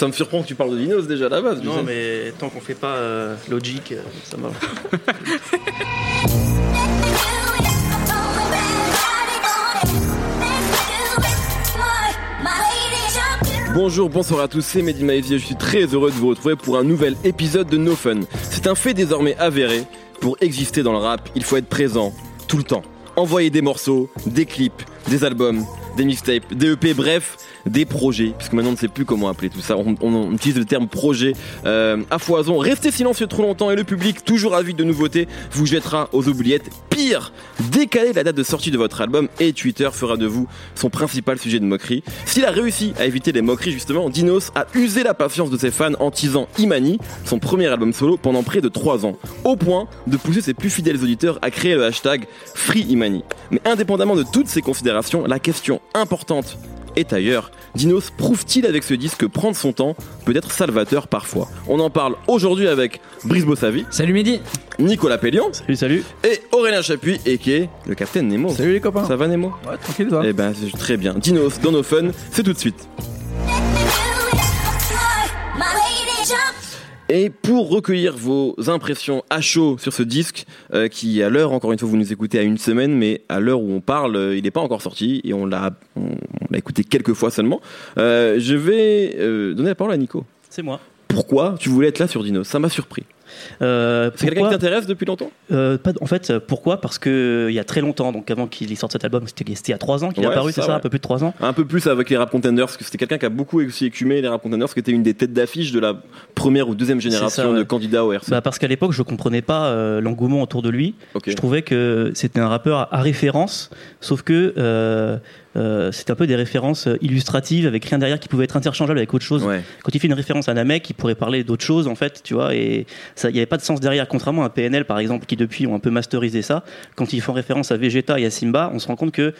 Ça me surprend que tu parles de Dinos déjà à la base. Non, mais tant qu'on fait pas euh, Logic, euh, ça va. Bonjour, bonsoir à tous, c'est Mehdi Maizy et je suis très heureux de vous retrouver pour un nouvel épisode de No Fun. C'est un fait désormais avéré, pour exister dans le rap, il faut être présent, tout le temps. Envoyer des morceaux, des clips, des albums, des mixtapes, des EP, bref, des projets, puisque maintenant on ne sait plus comment appeler tout ça, on, utilise le terme projet euh, à foison. Restez silencieux trop longtemps et le public, toujours avide de nouveautés, vous jettera aux oubliettes. Pire, décaler la date de sortie de votre album et Twitter fera de vous son principal sujet de moquerie. S'il a réussi à éviter les moqueries justement, Dinos a usé la patience de ses fans en teasant Imani, son premier album solo, pendant près de 3 ans, au point de pousser ses plus fidèles auditeurs à créer le hashtag FreeImani. Mais indépendamment de toutes ces considérations, la question importante est ailleurs. Dinos prouve-t-il avec ce disque que prendre son temps peut être salvateur parfois On en parle aujourd'hui avec Brice Bossavi, Salut Mehdi Nicolas Pellion Salut, salut. et Aurélien Chapuis, et qui est le capitaine Nemo. Salut les copains Ça va Nemo? Ouais, tranquille toi Eh ben c'est très bien. Dinos dans nos fun, c'est tout de suite. Et pour recueillir vos impressions à chaud sur ce disque, euh, qui à l'heure, encore une fois, vous nous écoutez à une semaine, mais à l'heure où on parle, euh, il n'est pas encore sorti et on l'a, on, on l'a écouté quelques fois seulement. Euh, je vais donner la parole à Nico. C'est moi. Pourquoi tu voulais être là sur Dinos Ça m'a surpris. Euh, C'est quelqu'un qui t'intéresse depuis longtemps? Euh, pas- En fait, euh, pourquoi? Parce que il y a très longtemps, donc avant qu'il sorte cet album, c'était il y a 3 ans qu'il est Ouais, apparu, c'est ça, ça, ouais. un peu plus de 3 ans. Un peu plus avec les Rap Contenders, parce que c'était quelqu'un qui a beaucoup aussi écumé les Rap Contenders, qui était une des têtes d'affiche de la première ou deuxième génération ça, ouais. de candidats au RC. Bah parce qu'à l'époque, je comprenais pas euh, l'engouement autour de lui. Je trouvais que c'était un rappeur à référence, sauf que euh, c'était un peu des références euh, illustratives avec rien derrière qui pouvait être interchangeable avec autre chose. Ouais. Quand il fait une référence à mec, il pourrait parler d'autre chose en fait, tu vois, et il n'y avait pas de sens derrière. Contrairement à PNL par exemple, qui depuis ont un peu masterisé ça. Quand ils font référence à Vegeta et à Simba, on se rend compte que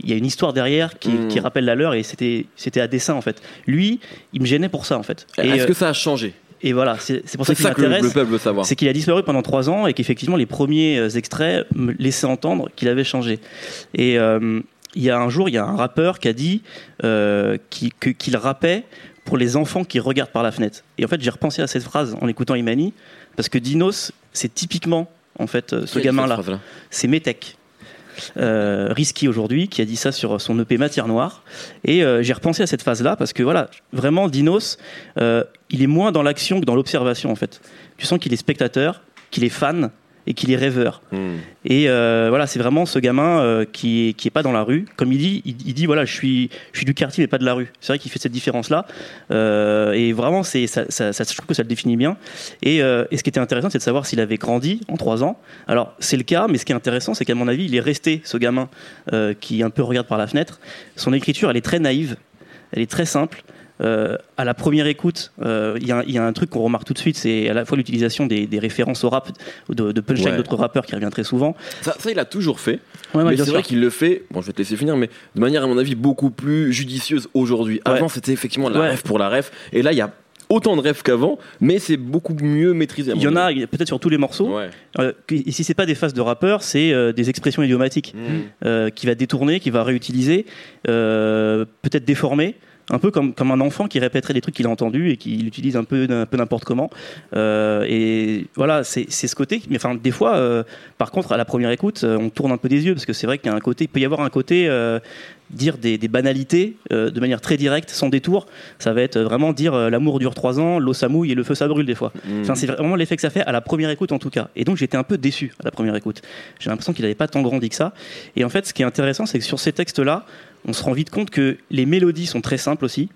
il y a une histoire derrière qui, Mm. qui rappelle la leur et c'était c'était à dessein en fait. Lui, il me gênait pour ça en fait. Et, Est-ce euh, que ça a changé? et voilà, c'est c'est pour ça C'est qu'il ça m'intéresse. le peuple veut savoir. C'est qu'il a disparu pendant trois ans et qu'effectivement les premiers extraits me laissaient entendre qu'il avait changé. Et euh, il y a un jour, il y a un rappeur qui a dit euh, qu'il qu'il rappait pour les enfants qui regardent par la fenêtre. Et en fait, j'ai repensé à cette phrase en écoutant Imani parce que Dinos, c'est typiquement en fait euh, ce gamin-là. C'est Metek. Euh, Risky aujourd'hui qui a dit ça sur son EP Matière Noire et euh, j'ai repensé à cette phase là parce que voilà vraiment Dinos euh, il est moins dans l'action que dans l'observation en fait tu sens qu'il est spectateur qu'il est fan et qu'il est rêveur. Hmm. et euh, voilà c'est vraiment ce gamin euh, qui est, qui est pas dans la rue. Comme il dit il, il dit voilà je suis je suis du quartier mais pas de la rue. C'est vrai qu'il fait cette différence là et vraiment c'est ça, ça, ça- je trouve que ça le définit bien. Et, euh, et ce qui était intéressant c'est de savoir s'il avait grandi en trois ans. Alors c'est le cas mais ce qui est intéressant c'est qu'à mon avis il est resté ce gamin euh, qui un peu regarde par la fenêtre. Son écriture elle est très naïve. Elle est très simple euh, à la première écoute, euh, il y, a un- il y a un truc qu'on remarque tout de suite, c'est à la fois l'utilisation des, des références au rap, de, de punchline Ouais. d'autres rappeurs qui revient très souvent. Ça, ça, il a toujours fait. Ouais, ouais, mais c'est vrai qu'il le fait, bon, je vais te laisser finir, mais de manière, à mon avis, beaucoup plus judicieuse aujourd'hui. Avant, c'était effectivement la ref pour la ref. Et là, il y a autant de refs qu'avant, mais c'est beaucoup mieux maîtrisé. Il y en a peut-être sur tous les morceaux. Ouais. Euh, et si c'est pas des phases de rappeurs, c'est euh, des expressions idiomatiques euh, qui va détourner, qui va réutiliser, peut-être déformer. Un peu comme, un enfant qui répéterait des trucs qu'il a entendus et qui l'utilise un peu, un peu n'importe comment. Euh, et voilà, c'est ce côté. Mais enfin, des fois, euh, par contre, à la première écoute, euh, on tourne un peu des yeux parce que c'est vrai qu'il y a un côté, peut y avoir un côté dire des, des banalités euh, de manière très directe, sans détour. Ça va être vraiment dire euh, l'amour dure trois ans, l'eau ça mouille et le feu ça brûle des fois. Hmm. Enfin, c'est vraiment l'effet que ça fait à la première écoute en tout cas. Et donc j'étais un peu déçu à la première écoute. J'ai l'impression qu'il n'avait pas tant grandi que ça. Et en fait, ce qui est intéressant, c'est que sur ces textes-là, on se rend vite compte que les mélodies sont très simples aussi,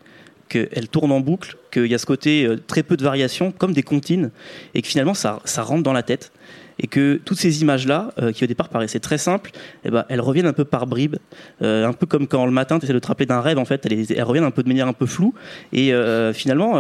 qu'elles tournent en boucle, qu'il y a ce côté euh, très peu de variations, comme des comptines, et que finalement ça, ça rentre dans la tête. Et que toutes ces images-là, euh, qui au départ paraissaient très simples, eh ben, elles reviennent un peu par bribes, euh, un peu comme quand le matin tu essaies de te rappeler d'un rêve, en fait, elles, reviennent un peu de manière un peu floue. Et euh, finalement,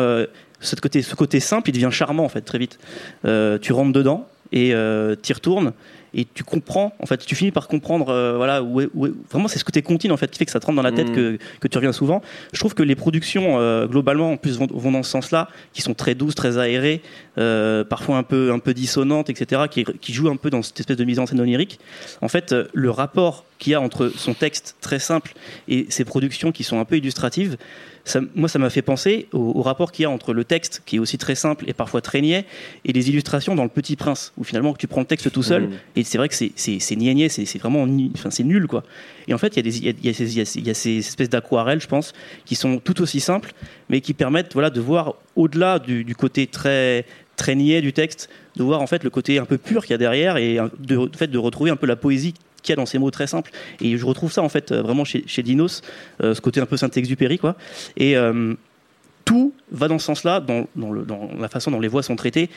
ce, côté, simple, il devient charmant, en fait, très vite. Tu rentres dedans et euh, tu y retournes, et tu comprends, en fait, tu finis par comprendre, euh, voilà, où, est- où est- vraiment c'est ce côté contine en fait qui fait que ça te rentre dans la tête Mhm. que, que tu reviens souvent. Je trouve que les productions euh, globalement en plus vont, vont dans ce sens-là, qui sont très douces, très aérées, euh, parfois un peu un peu dissonantes, etc., qui, qui jouent un peu dans cette espèce de mise en scène onirique. En fait, le rapport qu'il y a entre son texte très simple et ses productions qui sont un peu illustratives, ça- moi, ça m'a fait penser au, au rapport qu'il y a entre le texte, qui est aussi très simple et parfois très niais, et les illustrations dans Le Petit Prince, où finalement tu prends le texte tout seul, Mhm. et c'est vrai que c'est- niais c'est vraiment enfin, c'est nul quoi. Et en fait, il y, y y a ces- y a espèces d'aquarelles, je pense, qui sont tout aussi simples, mais qui permettent voilà, de voir au-delà du, du côté très très niais du texte, de voir en fait le côté un peu pur qu'il y a derrière et de, de fait de retrouver un peu la poésie qu'il y a dans ces mots très simples. Et je retrouve ça en fait euh, vraiment chez, Dinos, euh, ce côté un peu Saint-Exupéry quoi. Et euh, tout va dans ce sens-là, dans la façon dont les voix sont traitées.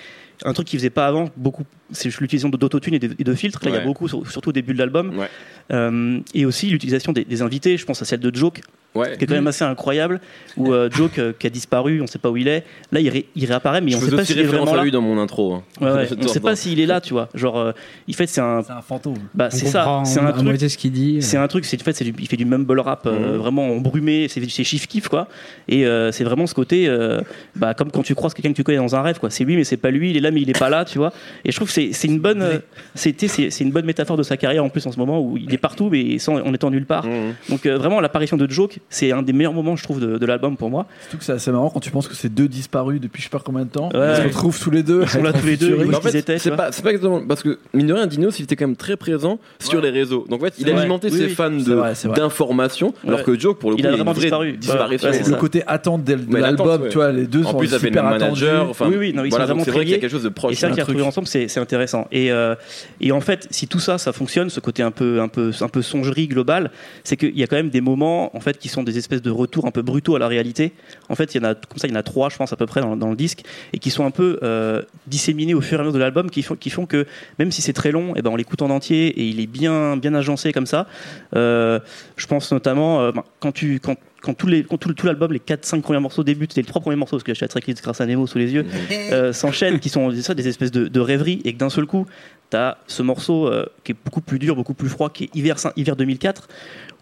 Un truc qui faisait pas avant, beaucoup, c'est l'utilisation d'autotune et de, et de filtres. Là, il y a beaucoup, sur- surtout au début de l'album. Ouais. Euh, et aussi l'utilisation des, des invités. Je pense à celle de Joke, Ouais. qui est quand même assez incroyable. Où euh, Joke, euh, qui a disparu, on sait pas où il est. Là, il, ré- il réapparaît, mais Je on sait pas s'il est vraiment là. lui dans mon intro. hein. Ouais, ouais. On sait pas s'il est là, tu vois. Genre, euh, il fait, c'est un. Fantôme. Bah, c'est ça. C'est un truc. ce qu'il dit. C'est un truc, c'est en fait, c'est du- il fait du mumble rap euh, Mhm. vraiment embrumé, c'est c'est chiff kiff quoi. Et euh, c'est vraiment ce côté, euh, bah, comme quand tu croises quelqu'un que tu connais dans un rêve quoi. C'est lui mais c'est pas lui, il est là mais il est pas là, tu vois. Et je trouve que c'est c'est une bonne, euh, c'était c'est c'est une bonne métaphore de sa carrière en plus en ce moment où il est partout mais sans en étant nulle part. Mhm. Donc euh, vraiment l'apparition de Joke, c'est un des meilleurs moments je trouve de, de l'album pour moi. Surtout que c'est assez marrant quand tu penses que c'est deux disparus depuis je sais pas combien de temps. Ouais. Ils se retrouvent tous les deux. Ils sont là tous les deux, est-ce en fait, étaient, tu c'est pas, c'est pas exactement parce que mine de rien, Dinos, il était quand même très présent sur les réseaux. Donc en fait, il C'est a vrai. alimenté Oui, ses oui. fans de- vrai, d'informations, alors que Joke pour le coup, Il a vraiment disparu. le côté attente de, l'album, tu vois, les deux sont super manager. Enfin, Oui, oui, non, ils sont vraiment c'est vrai qu'il y a triés. quelque chose de proche. Et ça un qui a truc. trouvé ensemble, c'est c'est intéressant. Et, euh, et en fait, si tout ça, ça fonctionne, ce côté un peu, un peu, un peu songerie globale, c'est qu'il y a quand même des moments, en fait, qui sont des espèces de retours un peu brutaux à la réalité. En fait, il y en a comme ça, il y en a trois, je pense à peu près dans, dans le disque, et qui sont un peu euh, disséminés au fur et à mesure de l'album, qui font, qui font que même si c'est très long, et ben on l'écoute en entier et il est bien, bien agencé comme ça. Euh, je pense notamment ben, quand tu, quand quand, tous les, quand tout, tout l'album, les 4-5 premiers morceaux débutent, c'est les trois premiers morceaux, parce que la tracklist grâce à Nemo sous les yeux, euh, s'enchaînent, qui sont ça, des espèces de, de rêveries, et que d'un seul coup, tu as ce morceau euh, qui est beaucoup plus dur, beaucoup plus froid, qui est Hiver, hiver 2004,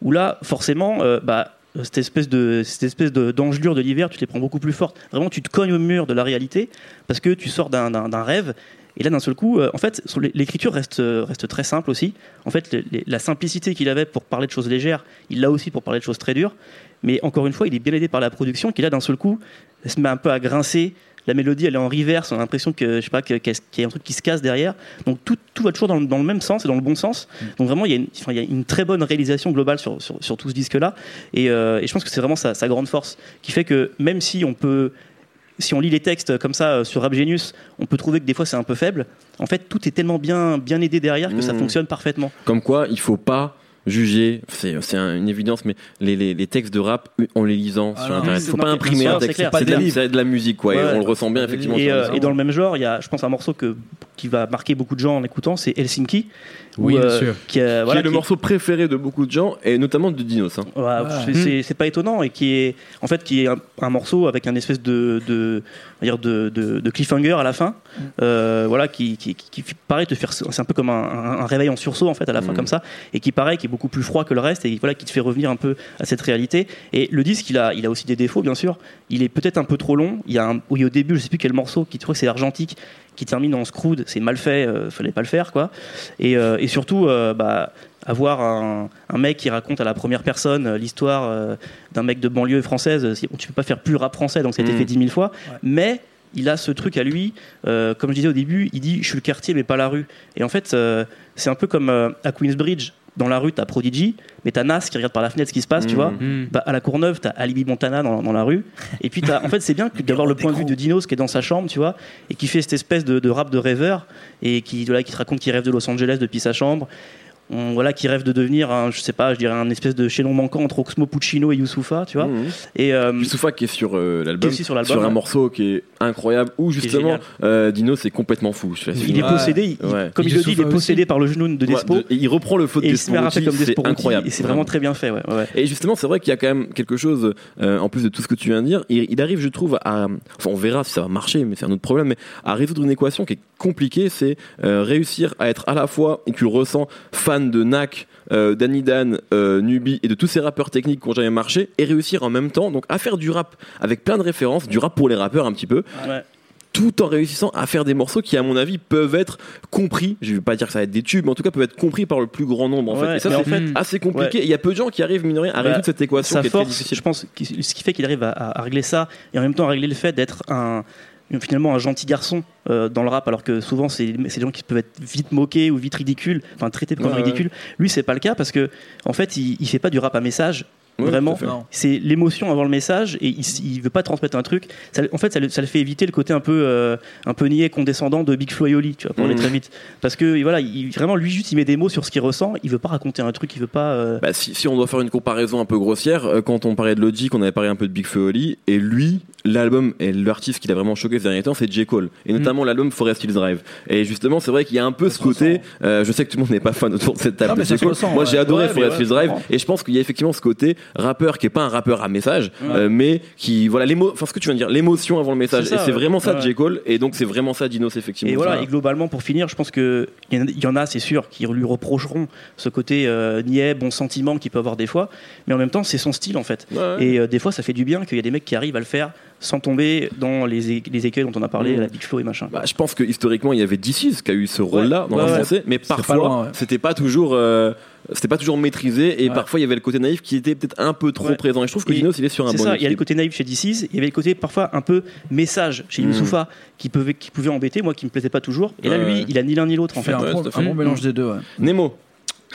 où là, forcément, euh, bah, cette espèce de cette espèce de d'engelure de l'hiver, tu te les prends beaucoup plus fortes. Vraiment, tu te cognes au mur de la réalité parce que tu sors d'un, d'un, d'un rêve. Et là, d'un seul coup, euh, en fait, l'écriture reste euh, reste très simple aussi. En fait, les- les- la simplicité qu'il avait pour parler de choses légères, il l'a aussi pour parler de choses très dures. Mais encore une fois, il est bien aidé par la production qui là, d'un seul coup, se met un peu à grincer. La mélodie, elle est en reverse. On a l'impression que je sais pas que- qu'est-ce- qu'il y a un truc qui se casse derrière. Donc tout, tout va toujours dans le, dans le même sens et dans le bon sens. Donc vraiment, il y a une, enfin, il y a une très bonne réalisation globale sur, sur, sur tout ce disque-là. Et, euh, et je pense que c'est vraiment sa, sa grande force qui fait que même si on peut, si on lit les textes comme ça euh, sur Rap Genius, on peut trouver que des fois c'est un peu faible. En fait, tout est tellement bien, bien aidé derrière que ça Mhm. fonctionne parfaitement. Comme quoi, il faut pas juger, c'est c'est un- une évidence, mais les, les, les textes de rap en les lisant Ah sur non, internet, faut pas imprimer un texte, c'est de, de la musique, quoi, et Ouais. on le ressent bien effectivement. Et, euh, et dans le même genre, il y a, je pense, un morceau que, qui va marquer beaucoup de gens en écoutant, c'est Helsinki. Oui, où, bien euh, sûr. Qui, a- Qui voilà, est le qui- morceau préféré de beaucoup de gens, et notamment de Dinos. hein. Ouais, Ouais. c'est- pas étonnant et qui est en fait qui est un, un morceau avec un espèce de de, de, de, de cliffhanger à la fin, euh, voilà qui, qui, qui, qui paraît te faire c'est un peu comme un, un- un réveil en sursaut en fait à la fin Mm. comme ça et qui paraît qui est beaucoup plus froid que le reste et voilà qui te fait revenir un peu à cette réalité et le disque il a il a aussi des défauts bien sûr il est peut-être un peu trop long il y a un, oui, au début je sais plus quel morceau qui trouve c'est argentique qui termine en screwed c'est mal fait euh, fallait pas le faire quoi et, euh, et surtout euh, bah avoir un, un mec qui raconte à la première personne euh, l'histoire d'un mec de banlieue française, tu peux pas faire plus rap français, donc ça a été Mm. fait dix mille fois. Ouais. Mais il a ce truc à lui, euh, comme je disais au début, il dit je suis le quartier mais pas la rue. Et en fait, euh, c'est un peu comme euh, à Queensbridge. Dans la rue, t'as Prodigy, mais t'as Nas qui regarde par la fenêtre ce qui se passe, tu Mm. vois. Hmm. Bah, à la Courneuve, t'as Alibi Montana dans, dans la rue. Et puis, t'as- en fait, c'est bien d'avoir le point de vue de Dinos qui est dans sa chambre, tu vois, et qui fait cette espèce de, de rap de rêveur, et qui, voilà, qui te raconte qu'il rêve de Los Angeles depuis sa chambre. On- voilà, qui rêve de devenir, un, je sais pas, je dirais un espèce de chaînon manquant entre Oxmo Puccino et Youssoufa, tu vois. Mhm. Et euh, Youssoufa qui est sur euh, qui est l'album, aussi sur l'album. un ouais. morceau qui est incroyable, où justement euh, Dino c'est complètement fou. Je Il est possédé, il- il- Ouais. comme il, Il le dit, il est possédé par le genou de Despo. Ouais, de- et il reprend le et de il se met à rapper comme c'est Despo incroyable. et c'est vraiment très bien fait. Ouais, ouais. Et justement, c'est vrai qu'il y a quand même quelque chose, euh, en plus de tout ce que tu viens de dire, il, il arrive, je trouve, à. Enfin, on verra si ça va marcher, mais c'est un autre problème, mais à résoudre une équation qui est compliquée, c'est euh, réussir à être à la fois, et tu le ressens, fan de Nak, euh, Danny Dan, euh, Nubi et de tous ces rappeurs techniques qui ont jamais marché, et réussir en même temps, donc à faire du rap avec plein de références, du rap pour les rappeurs un petit peu, Ouais. tout en réussissant à faire des morceaux qui, à mon avis, peuvent être compris. Je vais pas dire que ça va être des tubes, mais en tout cas peuvent être compris par le plus grand nombre. En Ouais, fait. Et ça, c'est fait, assez compliqué. Il y a peu de gens qui arrivent, mine de rien, à Bah, résoudre cette équation sa qui est très force, difficile. je pense, ce qui fait qu'il arrive à régler ça et en même temps à régler le fait d'être un finalement un gentil garçon euh, dans le rap alors que souvent c'est des gens qui peuvent être vite moqués ou vite ridicules enfin traités comme ouais. ridicules lui c'est pas le cas parce que en fait il, il fait pas du rap à message Vraiment c'est l'émotion avant le message et il, il veut pas transmettre un truc ça, en fait ça, le- ça le fait éviter le côté un peu euh, un peu niais condescendant de Big Flo et Oli tu vois pour aller Mhm. très vite parce que voilà il, vraiment lui juste il met des mots sur ce qu'il ressent il veut pas raconter un truc il veut pas euh, Bah, si, si on doit faire une comparaison un peu grossière, euh, quand on parlait de Logic, on avait parlé un peu de Big Flo et Oli, et lui, l'album et l'artiste qui l'a vraiment choqué ces derniers temps, c'est J. Cole, et notamment l'album Forest Hills Drive. Et justement, c'est vrai qu'il y a un peu ce côté, euh, je sais que tout le monde n'est pas fan autour de cette table Non, mais de J. Cole. ressent, Moi, ouais. j'ai adoré Ouais, Forest ouais, Hills Drive, et je pense qu'il y a effectivement ce côté rappeur qui est pas un rappeur à message, Ouais. euh, mais qui, voilà, l'émo, enfin, ce que tu viens de dire, l'émotion avant le message. Ça, et c'est vraiment ça de. J. Cole, et donc c'est vraiment ça Dinos, effectivement. Et voilà, et globalement, pour finir, je pense qu'il y, en a- il y en a, c'est sûr, qui lui reprocheront ce côté euh, niais, bon sentiment qu'il peut avoir des fois, mais en même temps, c'est son style en fait. Ouais. Et euh, des fois, ça fait du bien qu'il y ait des mecs qui arrivent à le faire sans tomber dans les, écueils dont on a parlé, Mhm. la Big Flow et machin. Bah, je pense que historiquement il y avait DC's qui a eu ce rôle-là dans ouais, ouais. français, mais parfois c'était pas toujours euh, c'était pas toujours maîtrisé et Ouais. parfois il y avait le côté naïf qui était peut-être un peu trop Ouais. présent. Et je trouve que Dinos il est sur un C'est bon ça, il y a le côté naïf chez DC's, il y avait le côté parfois un peu message chez Mhm. Youssoufa qui, pouvait, qui pouvait embêter, moi qui me plaisait pas toujours. Et là, Ouais, lui, ouais. il a ni l'un ni l'autre en fait un, bon, un bon mélange des deux. Ouais. Nemo.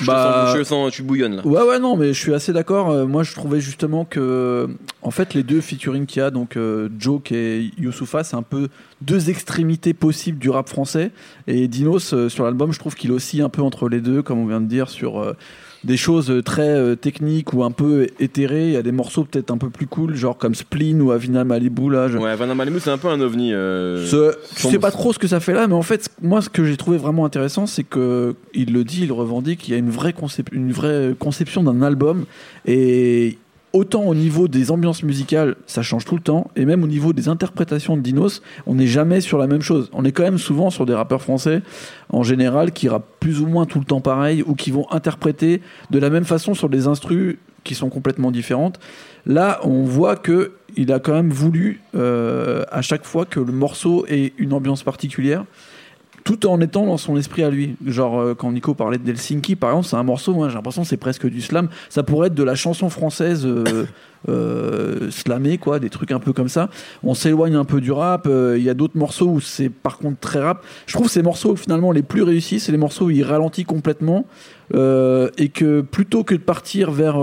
Je, Bah- sens, je sens- tu bouillonnes là. Ouais, ouais, non, mais je suis assez d'accord. Euh, moi, je trouvais justement que, en fait, les deux featuring qu'il y a, donc euh, Joke et Youssoufa, c'est un peu deux extrémités possibles du rap français. Et Dinos, euh, sur l'album, je trouve qu'il oscille un peu entre les deux, comme on vient de dire, sur euh, des choses très euh, techniques ou un peu éthérées. Il y a des morceaux peut-être un peu plus cool, genre comme Spleen ou Avina Malibu, là. je- Ouais, Van Malibu c'est un peu un ovni. euh, Ce- son- sais pas trop ce que ça fait là, mais en fait, moi, ce que j'ai trouvé vraiment intéressant, c'est que il le dit, il revendique, il y a une vraie, concep- une vraie conception d'un album, et autant au niveau des ambiances musicales, ça change tout le temps, et même au niveau des interprétations de Dinos, on n'est jamais sur la même chose. On est quand même souvent sur des rappeurs français, en général, qui rappent plus ou moins tout le temps pareil, ou qui vont interpréter de la même façon sur des instrus qui sont complètement différentes. Là, on voit que il a quand même voulu euh, à chaque fois que le morceau ait une ambiance particulière, tout en étant dans son esprit à lui. Genre euh, quand Nico parlait d'Helsinki, par exemple, c'est un morceau. Moi, j'ai l'impression c'est presque du slam. Ça pourrait être de la chanson française. Euh, euh, slamée quoi des trucs un peu comme ça on s'éloigne un peu du rap euh, il y a d'autres morceaux où c'est par contre très rap je trouve ces morceaux finalement les plus réussis c'est les morceaux où il ralentit complètement euh, et que plutôt que de partir vers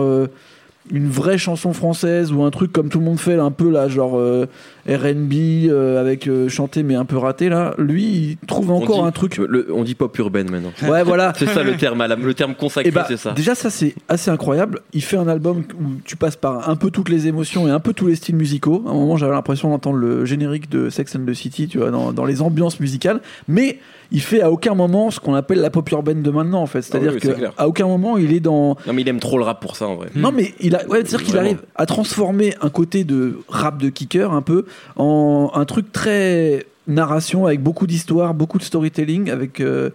une vraie chanson française ou un truc comme tout le monde fait là, un peu là genre euh, R&B euh, avec euh, chanté mais un peu raté là lui il trouve encore dit- un truc le- on dit pop urbaine maintenant. ouais voilà C'est ça le terme, le terme consacré, et bah, c'est ça. déjà ça c'est assez incroyable il fait un album où tu passes par un peu toutes les émotions et un peu tous les styles musicaux à un moment j'avais l'impression d'entendre le générique de Sex and the City tu vois dans, dans les ambiances musicales mais il fait à aucun moment ce qu'on appelle la pop urbaine de maintenant en fait c'est à dire Ah oui, c'est que clair. à aucun moment il est dans Non mais il aime trop le rap pour ça en vrai. non mais il a ouais, c'est-à-dire qu'il arrive à transformer un côté de rap de kicker un peu en un truc très narration avec beaucoup d'histoire, beaucoup de storytelling avec euh,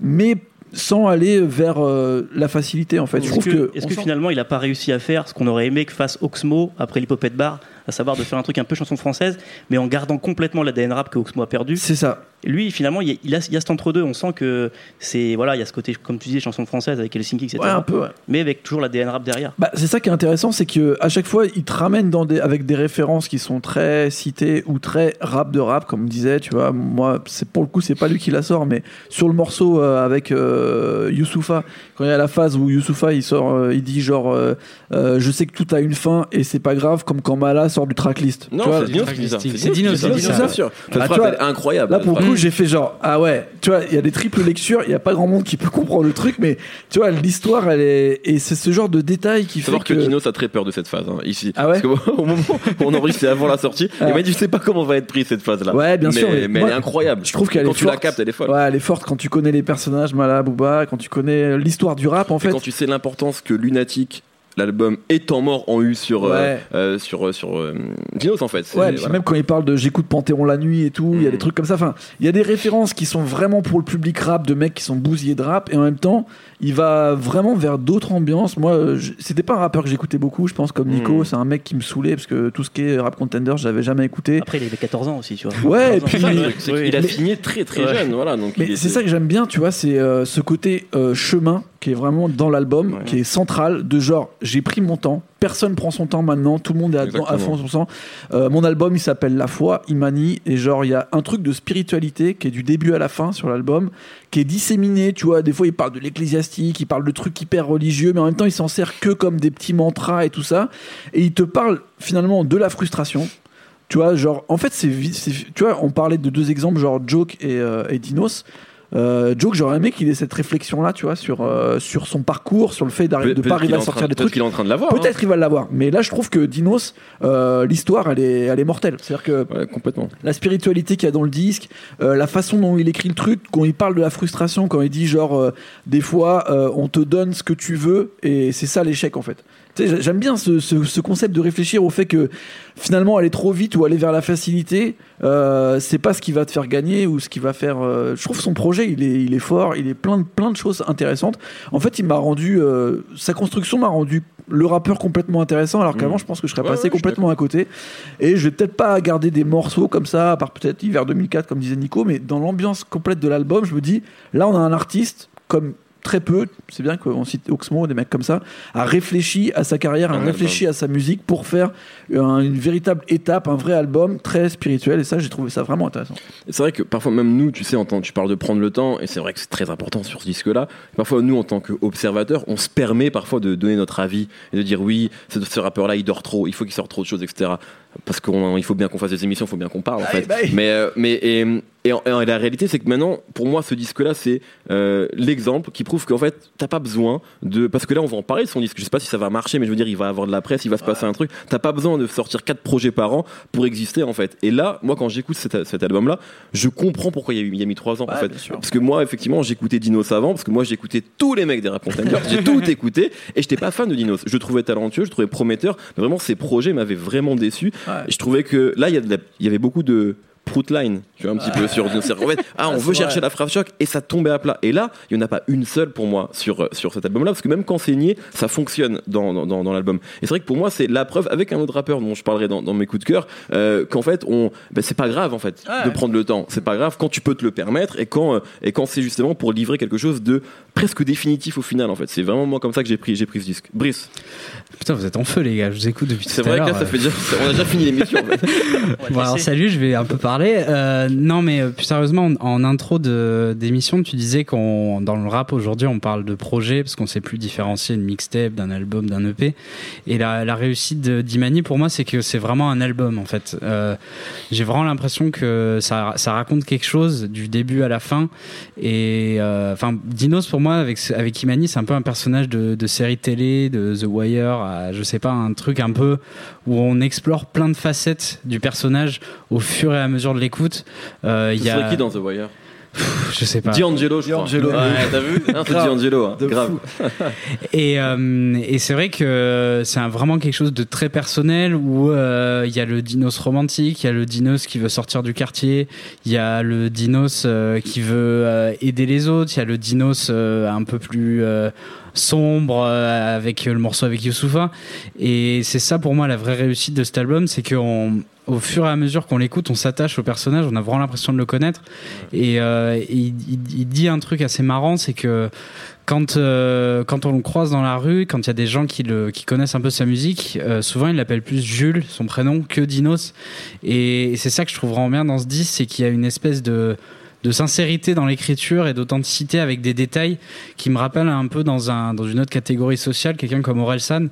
mais sans aller vers euh, la facilité en fait. Je Est-ce trouve que, que, sent- finalement il a pas réussi à faire ce qu'on aurait aimé que fasse Oxmo après l'hypopète bar, à savoir de faire un truc un peu chanson française, mais en gardant complètement l'ADN rap que Oxmo a perdu c'est ça. Lui, finalement, il y a, il a, il y a cet entre-deux. On sent que c'est. Voilà, il y a ce côté, comme tu disais, chanson française avec Helsinki, etc. Ouais, un peu. ouais. Mais avec toujours l'ADN rap derrière. Bah, c'est ça qui est intéressant, c'est que à chaque fois, il te ramène dans des, avec des références qui sont très citées ou très rap de rap, comme on disait. Tu vois, moi, c'est pour le coup, c'est pas lui qui la sort, mais sur le morceau euh, avec euh, Youssoufa, quand il y a la phase où Youssoufa il sort, euh, il dit genre, euh, euh, je sais que tout a une fin et c'est pas grave, comme quand Mala sort du tracklist. Non, c'est ça. C'est Dinos Dinos qui qui dit dit ça, ça. bien sûr. Cette Ah, tu phrase, vois, elle est incroyable. Là, pour coup, j'ai fait genre, ah ouais, tu vois, il y a des triples lectures, il n'y a pas grand monde qui peut comprendre le truc, mais tu vois, l'histoire, elle est. Et c'est ce genre de détail qui fait savoir que que. Dinos a très peur de cette phase hein, ici. Ah ouais Parce qu'au moment où on enregistre, c'est avant la sortie. Ah. Il m'a dit, je sais pas comment va être pris cette phase-là. Ouais, bien mais, sûr, mais Mais, moi, elle est incroyable. je trouve qu'elle Quand est tu la forte. captes, elle est folle. Ouais, elle est forte quand tu connais les personnages, Mala, Booba, quand tu connais l'histoire du rap, en Et fait. quand tu sais l'importance que Lunatic, l'album étant mort, ont eu sur, euh, Ouais. euh, sur, euh, sur euh, Dinos en fait. Ouais, voilà. même quand il parle de j'écoute Panthéon la nuit et tout, il y a Mm. des trucs comme ça. Enfin, il y a des références qui sont vraiment pour le public rap, de mecs qui sont bousillés de rap, et en même temps, il va vraiment vers d'autres ambiances. Moi, euh, c'était pas un rappeur que j'écoutais beaucoup, je pense, comme Nico, Mm. c'est un mec qui me saoulait, parce que tout ce qui est rap contender, j'avais jamais écouté. Après, il avait 14 ans aussi, tu vois. Ouais, et 14 ans. puis- ça, Oui. qu'il a Mais- signé très très Ouais. jeune, voilà. Donc Mais il c'est était- ça que j'aime bien, tu vois, c'est euh, ce côté euh, chemin qui est vraiment dans l'album, Ouais. qui est central, de genre, j'ai pris mon temps, personne prend son temps maintenant, tout le monde est à, fond son sang. Euh, mon album, il s'appelle La foi, Imani, et genre, il y a un truc de spiritualité qui est du début à la fin sur l'album, qui est disséminé, tu vois, des fois il parle de l'ecclésiastique, il parle de trucs hyper religieux, mais en même temps il s'en sert que comme des petits mantras et tout ça, et il te parle finalement de la frustration. Tu vois, genre, en fait, c'est, tu vois, on parlait de deux exemples, genre Joke et, euh, et Dinos. Euh, Joke, j'aurais aimé qu'il ait cette réflexion-là, tu vois, sur, euh, sur son parcours, sur le fait d'arriver de Peut-être pas arriver à sortir des peut-être trucs. qu'il est en train de l'avoir. hein. Peut-être qu'il va l'avoir, mais là je trouve que Dinos, euh, l'histoire, elle est, elle est mortelle. C'est-à-dire que hein. Ouais, complètement. la spiritualité qu'il y a dans le disque, euh, la façon dont il écrit le truc, quand il parle de la frustration, quand il dit genre des fois on te donne ce que tu veux et c'est ça l'échec en fait. J'aime bien ce, ce- ce concept de réfléchir au fait que finalement aller trop vite ou aller vers la facilité, euh, c'est pas ce qui va te faire gagner ou ce qui va faire. euh, je trouve son projet il est, il est fort, il est plein de, plein de choses intéressantes. En fait, il m'a rendu euh, sa construction m'a rendu le rappeur complètement intéressant alors qu'avant Mm. je pense que je serais Ouais, passé ouais, complètement à côté. Et je vais peut-être pas garder des morceaux comme ça, à part peut-être hiver 2004, comme disait Nico, mais dans l'ambiance complète de l'album, je me dis, là, on a un artiste, comme très peu, c'est bien qu'on cite Oxmo, des mecs comme ça, a réfléchi à sa carrière, a Un réfléchi à sa musique pour faire un- une véritable étape, un vrai album très spirituel. Et ça, j'ai trouvé ça vraiment intéressant. C'est vrai que parfois, même nous, tu sais, en tant, tu parles de prendre le temps, et c'est vrai que c'est très important sur ce disque-là. Parfois, nous, en tant qu'observateurs, on se permet parfois de donner notre avis et de dire oui, ce, ce rappeur-là, il dort trop, il faut qu'il sorte trop de choses, etc. Parce qu'il faut bien qu'on fasse des émissions, il faut bien qu'on parle, en Bye, fait. bye. Mais, euh, mais et, et, en- et la réalité, c'est que maintenant, pour moi, ce disque-là, c'est euh, l'exemple qui prouve qu'en fait, t'as pas besoin de. Parce que là, on va en parler de son disque. Je sais pas si ça va marcher, mais je veux dire, il va avoir de la presse, il va se passer un truc. T'as pas besoin de sortir quatre projets par an pour exister, en fait. Et là, moi, quand j'écoute cet, cet album-là, je comprends pourquoi il y a, eu- il y a mis trois ans, en fait. Parce que moi, effectivement, j'écoutais Dinos avant, parce que moi, j'écoutais tous les mecs des Rap j'ai tout écouté, et j'étais pas fan de Dinos. Je trouvais talentueux, je trouvais prometteur, mais vraiment, ses projets m'avaient vraiment déçu. Ouais. Et je trouvais que là, y, il y avait beaucoup de proutline, tu vois, un petit peu sur qu'en fait, ah, on Ah, veut c'est chercher vrai. la phrase choc, et ça tombait à plat. Et là, il n'y en a pas une seule pour moi sur, euh, sur cet album-là, parce que même quand c'est nié, ça fonctionne dans, dans, dans- dans l'album. Et c'est vrai que pour moi, c'est la preuve, avec un autre rappeur dont je parlerai dans, dans mes coups de cœur, euh, qu'en fait, on, ben, c'est pas grave, en fait, Ouais. de prendre le temps. C'est pas grave quand tu peux te le permettre, et quand, euh, et quand c'est justement pour livrer quelque chose de presque définitif au final, en fait. C'est vraiment moi comme ça que j'ai pris, j'ai pris ce disque. Brice, Putain, vous êtes en feu, les gars. Je vous écoute depuis c'est tout à vrai que l'heure. là, ça fait déjà, on a déjà fini l'émission, en fait. Bon, alors salut, je vais un peu parler. Euh, non, mais euh, plus sérieusement, en, en intro d'émission, tu disais qu'on dans le rap aujourd'hui, on parle de projet parce qu'on sait plus différencier une mixtape d'un album, d'un EP. Et la, réussite d'Imani pour moi, c'est que c'est vraiment un album en fait. Euh, J'ai vraiment l'impression que ça, raconte quelque chose du début à la fin. Et enfin, Dinos pour moi avec avec Imani, c'est un peu un personnage de, de série télé, de The Wire, à, je sais pas, un truc un peu où on explore plein de facettes du personnage au fur et à mesure de l'écoute. Euh, Il Ce y serait a, qui dans The Wire? Pff, je sais pas. D'Angelo, je crois. D'Angelo. Ouais, t'as vu? Non, c'est Grave. D'Angelo, hein. De grave. fou. Et, euh, et c'est vrai que c'est un- vraiment quelque chose de très personnel où euh, il y a le dinos romantique, il y a le dinos qui veut sortir du quartier, il y a le dinos euh, qui veut euh, aider les autres, il y a le dinos euh, un peu plus euh, sombre euh, avec le morceau avec Youssoufa. Et c'est ça pour moi la vraie réussite de cet album, c'est qu'on au fur et à mesure qu'on l'écoute, on s'attache au personnage, on a vraiment l'impression de le connaître. Et, euh, et il, dit un truc assez marrant, c'est que quand, euh, quand on le croise dans la rue, quand il y a des gens qui, le, qui connaissent un peu sa musique, souvent il l'appelle plus Jules, son prénom, que Dinos. Et c'est ça que je trouve vraiment bien dans ce disque, c'est qu'il y a une espèce de de sincérité dans l'écriture et d'authenticité avec des détails qui me rappellent un peu dans, un, dans une autre catégorie sociale, quelqu'un comme Orelsan.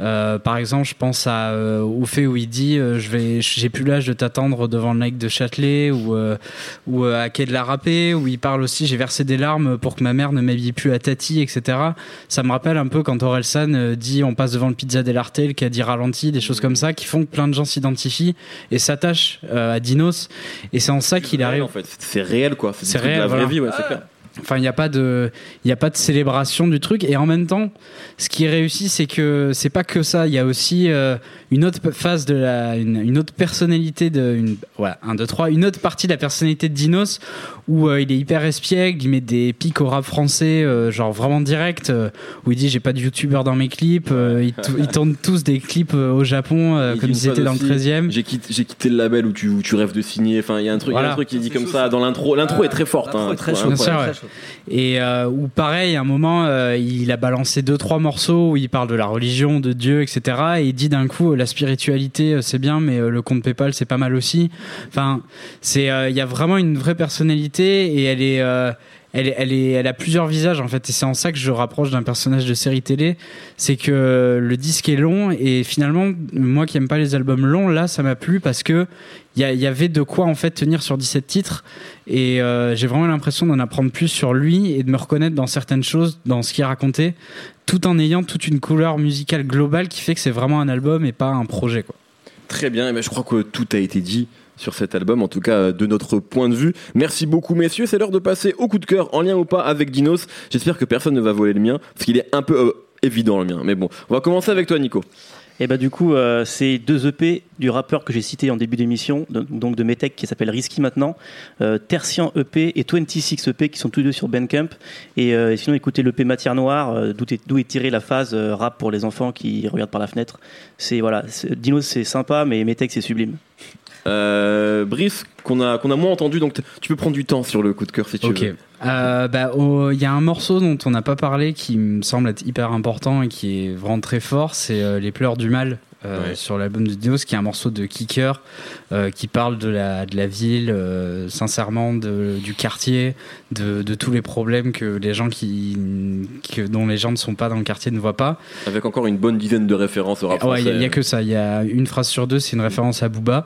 Euh, par exemple, je pense à, euh, au fait où il dit euh, je vais, j'ai plus l'âge de t'attendre devant le lac de Châtelet ou, ou à Quai de la Râpée, où il parle aussi j'ai versé des larmes pour que ma mère ne m'habille plus à Tati, etc. Ça me rappelle un peu quand Orelsan dit on passe devant le pizza dell'Arte, qui a dit ralenti, des choses comme ça qui font que plein de gens s'identifient et s'attachent à Dinos. Et c'est en ça qu'il arrive. En fait, c'est réel quoi. C'est réel, la vraie vie, ouais, c'est clair. Enfin, il n'y a pas de, il a pas de célébration du truc. Et en même temps, ce qui est réussi, c'est que c'est pas que ça. Il y a aussi euh, une autre phase de la, une, une autre personnalité de, une, voilà, un, deux, trois, une autre partie de la personnalité de Dinos où euh, il est hyper espiègle, il met des pics au rap français, euh, genre vraiment direct, euh, où il dit j'ai pas de youtubeur dans mes clips. euh, ils, tou- ils tournent tous des clips euh, au Japon euh, comme s'ils étaient dans le aussi, 13e. J'ai quitté, j'ai quitté le label où tu, où tu rêves de signer. Enfin, il y a un truc, il y a Voilà. un truc qui dit comme chaud, ça dans l'intro. L'intro est très forte. Hein, est très chaud, Bien sûr, ouais. ouais. très chaud. Et euh, où pareil, à un moment, euh, il a balancé deux trois morceaux où il parle de la religion, de Dieu, etc. Et il dit d'un coup la spiritualité c'est bien, mais euh, le compte PayPal c'est pas mal aussi. Enfin, c'est euh, il y a vraiment une vraie personnalité et elle est euh, elle, elle, est, elle a plusieurs visages en fait. Et c'est en ça que je rapproche d'un personnage de série télé. C'est que le disque est long et finalement moi qui aime pas les albums longs là ça m'a plu parce que il y, avait de quoi en fait tenir sur 17 titres. Et euh, j'ai vraiment l'impression d'en apprendre plus sur lui et de me reconnaître dans certaines choses dans ce qu'il racontait tout en ayant toute une couleur musicale globale qui fait que c'est vraiment un album et pas un projet quoi. Très bien, et ben, je crois que tout a été dit sur cet album, en tout cas euh, de notre point de vue. Merci beaucoup messieurs, c'est l'heure de passer au coup de cœur, en lien ou pas avec Dinos. J'espère que personne ne va voler le mien, parce qu'il est un peu euh, évident le mien. Mais bon, on va commencer avec toi Nico. Et bah du coup, euh, c'est deux EP du rappeur que j'ai cité en début d'émission, donc de Metec qui s'appelle Risky maintenant, euh, Tertian EP et 26 EP qui sont tous deux sur Bandcamp. Et, et sinon, écoutez l'EP Matière Noire, d'où est, tirée la phase rap pour les enfants qui regardent par la fenêtre. C'est voilà, Dinos c'est sympa, mais Metec c'est sublime. Euh, Brice, qu'on a, qu'on a moins entendu, donc tu peux prendre du temps sur le coup de cœur si tu veux. Euh, bah, il y a un morceau dont on n'a pas parlé qui me semble être hyper important et qui est vraiment très fort, c'est euh, Les pleurs du mal. Euh, Ouais. sur l'album de Dinos, qui est un morceau de Kicker euh, qui parle de la, de la ville, euh, sincèrement, de, du quartier, de, de tous les problèmes que les gens qui, que, dont les gens ne sont pas dans le quartier ne voient pas. Avec encore une bonne dizaine de références au rap ouais, il n'y a, que ça. Il y a une phrase sur deux, c'est une référence à Booba.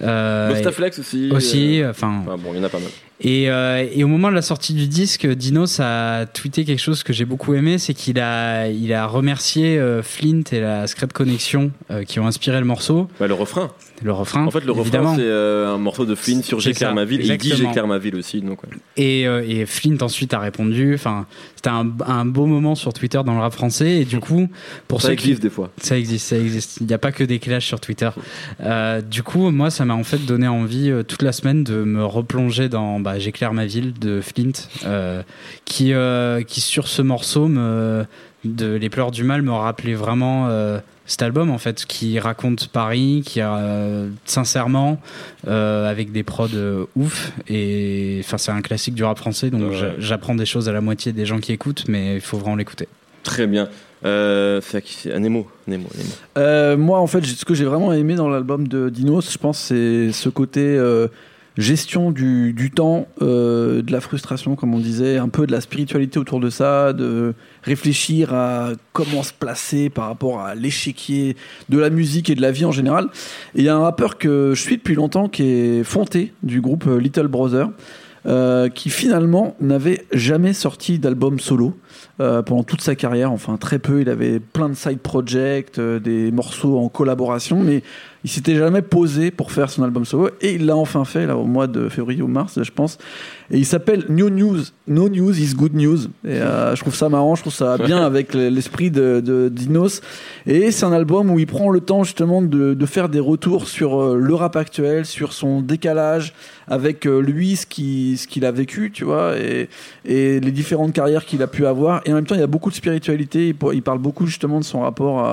Mustaflex aussi. aussi, enfin, enfin, bon, il y en a pas mal. Et, euh, et au moment de la sortie du disque, Dinos a tweeté quelque chose que j'ai beaucoup aimé, c'est qu'il a, il a remercié euh, Flint et la Scred Connection euh, qui ont inspiré le morceau, Bah, le refrain. Le refrain. En fait, le évidemment. refrain, c'est euh, un morceau de Flynn sur J'éclaire ma ville. Et il dit exactement. J'éclaire ma ville aussi. Donc, ouais. Et, euh, et Flint ensuite a répondu. Enfin, c'était un, un beau moment sur Twitter dans le rap français. Et du coup, pour Ça ceux qui existe des fois. Ça existe, ça existe. Il n'y a pas que des clashs sur Twitter. Euh, du coup, moi, ça m'a en fait donné envie toute la semaine de me replonger dans bah, J'éclaire ma ville de Flint, qui, qui sur ce morceau me, de Les pleurs du mal me rappelait vraiment euh, cet album en fait, qui raconte Paris, qui a euh, sincèrement euh, avec des prods euh, ouf. Et enfin, c'est un classique du rap français, donc Ouais. j'apprends des choses à la moitié des gens qui écoutent, mais il faut vraiment l'écouter. Très bien. Euh, Nemo. Nemo, Nemo. Euh, moi, en fait, ce que j'ai vraiment aimé dans l'album de Dinos, je pense, c'est ce côté euh, gestion du, du temps, euh, de la frustration, comme on disait, un peu de la spiritualité autour de ça, de réfléchir à comment se placer par rapport à l'échiquier de la musique et de la vie en général. Il y a un rappeur que je suis depuis longtemps qui est Fonté, du groupe euh, Little Brother. euh, qui finalement n'avait jamais sorti d'album solo euh, pendant toute sa carrière, enfin très peu. Il avait plein de side projects, euh, des morceaux en collaboration, mais il s'était jamais posé pour faire son album solo et il l'a enfin fait là au mois de février ou mars, je pense. Et il s'appelle New News. No News is Good News. Et euh, je trouve ça marrant, je trouve ça bien avec l'esprit de, de Dinos. Et c'est un album où il prend le temps justement de, de faire des retours sur le rap actuel, sur son décalage avec lui, ce qui- ce qu'il a vécu, tu vois, et, et les différentes carrières qu'il a pu avoir. Et en même temps, il y a beaucoup de spiritualité. Il, parle beaucoup justement de son rapport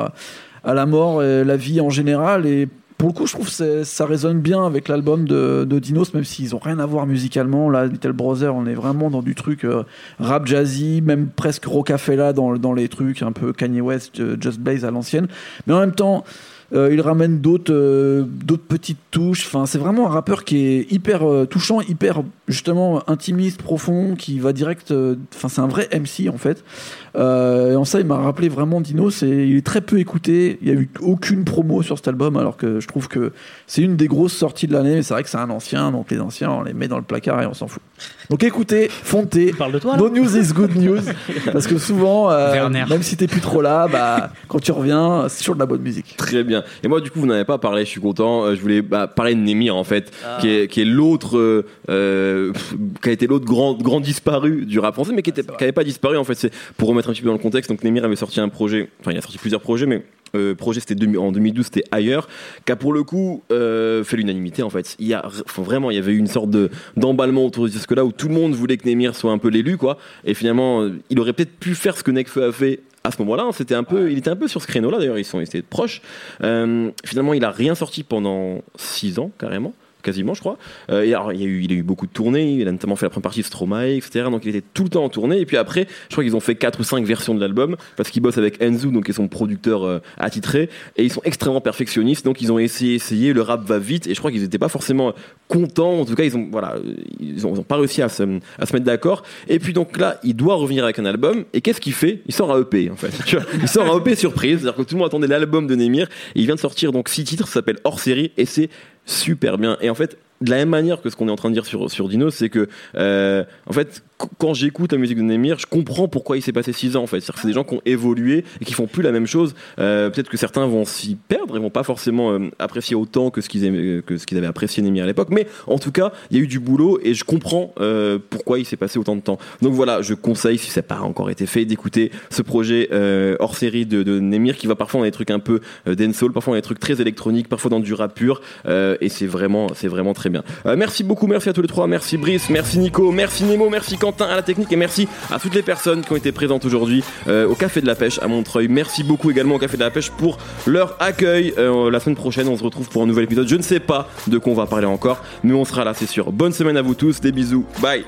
à, la mort, et la vie en général. Et pour le coup, je trouve que ça résonne bien avec l'album de, Dinos, même s'ils ont rien à voir musicalement. Là, Little Brother, on est vraiment dans du truc euh, rap jazzy, même presque Rocafella dans, dans les trucs, un peu Kanye West, euh, Just Blaze à l'ancienne. Mais en même temps, Euh, il ramène d'autres euh, d'autres petites touches. Enfin, c'est vraiment un rappeur qui est hyper euh, touchant, hyper justement intimiste, profond, qui va direct. euh, Enfin, c'est un vrai MC en fait. Euh, et en ça, il m'a rappelé vraiment Dino. C'est, il est très peu écouté. Il y a eu aucune promo sur cet album, alors que je trouve que c'est une des grosses sorties de l'année. Mais c'est vrai que c'est un ancien, donc les anciens, on les met dans le placard et on s'en fout. Donc écoutez, Fontez. Tu parles de toi No news is good news. Parce que souvent, euh, même si t'es plus trop là, bah, quand tu reviens, c'est toujours de la bonne musique. Très bien. Et moi, du coup, vous n'avez pas parlé, je suis content. Euh, Je voulais bah, parler de Nemir, en fait, Ah. qui est, qui est l'autre, euh, euh, qui a été l'autre grand, grand disparu du rap français, mais qui était, qui avait pas disparu, en fait. C'est pour remettre un petit peu dans le contexte. Donc, Nemir avait sorti un projet, enfin, il a sorti plusieurs projets, mais euh, projet c'était en 2012 c'était ailleurs qui a pour le coup euh, fait l'unanimité en fait il y a vraiment il y avait eu une sorte de d'emballement autour de ce là où tout le monde voulait que Nemir soit un peu l'élu quoi et finalement euh, il aurait peut-être pu faire ce que Nekfeu a fait à ce moment-là, hein. c'était un peu, il était un peu sur ce créneau-là. D'ailleurs, ils sont, ils étaient proches. Euh, finalement, il a rien sorti pendant six ans carrément, quasiment, je crois. Euh, il y a eu, beaucoup de tournées. Il a notamment fait la première partie de Stromae, etc. Donc, il était tout le temps en tournée. Et puis après, je crois qu'ils ont fait quatre ou cinq versions de l'album parce qu'ils bossent avec Enzu, donc qui est son producteur euh, attitré, et ils sont extrêmement perfectionnistes. Donc, ils ont essayé, essayé. Le rap va vite, et je crois qu'ils n'étaient pas forcément contents. En tout cas, ils ont, pas réussi à se, mettre d'accord. Et puis donc là, il doit revenir avec un album. Et qu'est-ce qu'il fait? Il sort un EP en fait. Il sort un EP surprise, c'est-à-dire que tout le monde attendait l'album de Nemir. Il vient de sortir donc six titres, ça s'appelle Hors série, et c'est super bien. Et en fait, de la même manière que ce qu'on est en train de dire sur, sur Dino, c'est que, euh, en fait, qu- quand j'écoute la musique de Nemir, je comprends pourquoi il s'est passé 6 ans, en fait. Que c'est des gens qui ont évolué et qui font plus la même chose. Euh, Peut-être que certains vont s'y perdre, ils vont pas forcément euh, apprécier autant que ce qu'ils que ce qu'ils avaient apprécié Nemir à l'époque. Mais en tout cas, il y a eu du boulot et je comprends pourquoi il s'est passé autant de temps. Donc voilà, je conseille, si ça n'a pas encore été fait, d'écouter ce projet hors série de, de qui va parfois dans des trucs un peu dancehall, parfois dans des trucs très électroniques, parfois dans du rap pur. et c'est vraiment, c'est vraiment très bien. Euh, merci beaucoup, merci à tous les trois, merci Brice, merci Nico, merci Nemo, merci Quentin à la technique et merci à toutes les personnes qui ont été présentes aujourd'hui euh, au Café de la Pêche à Montreuil. Merci beaucoup également au Café de la Pêche pour leur accueil. Euh, la semaine prochaine, on se retrouve pour un nouvel épisode. Je ne sais pas de quoi on va parler encore, mais on sera là, c'est sûr. Bonne semaine à vous tous, des bisous, bye.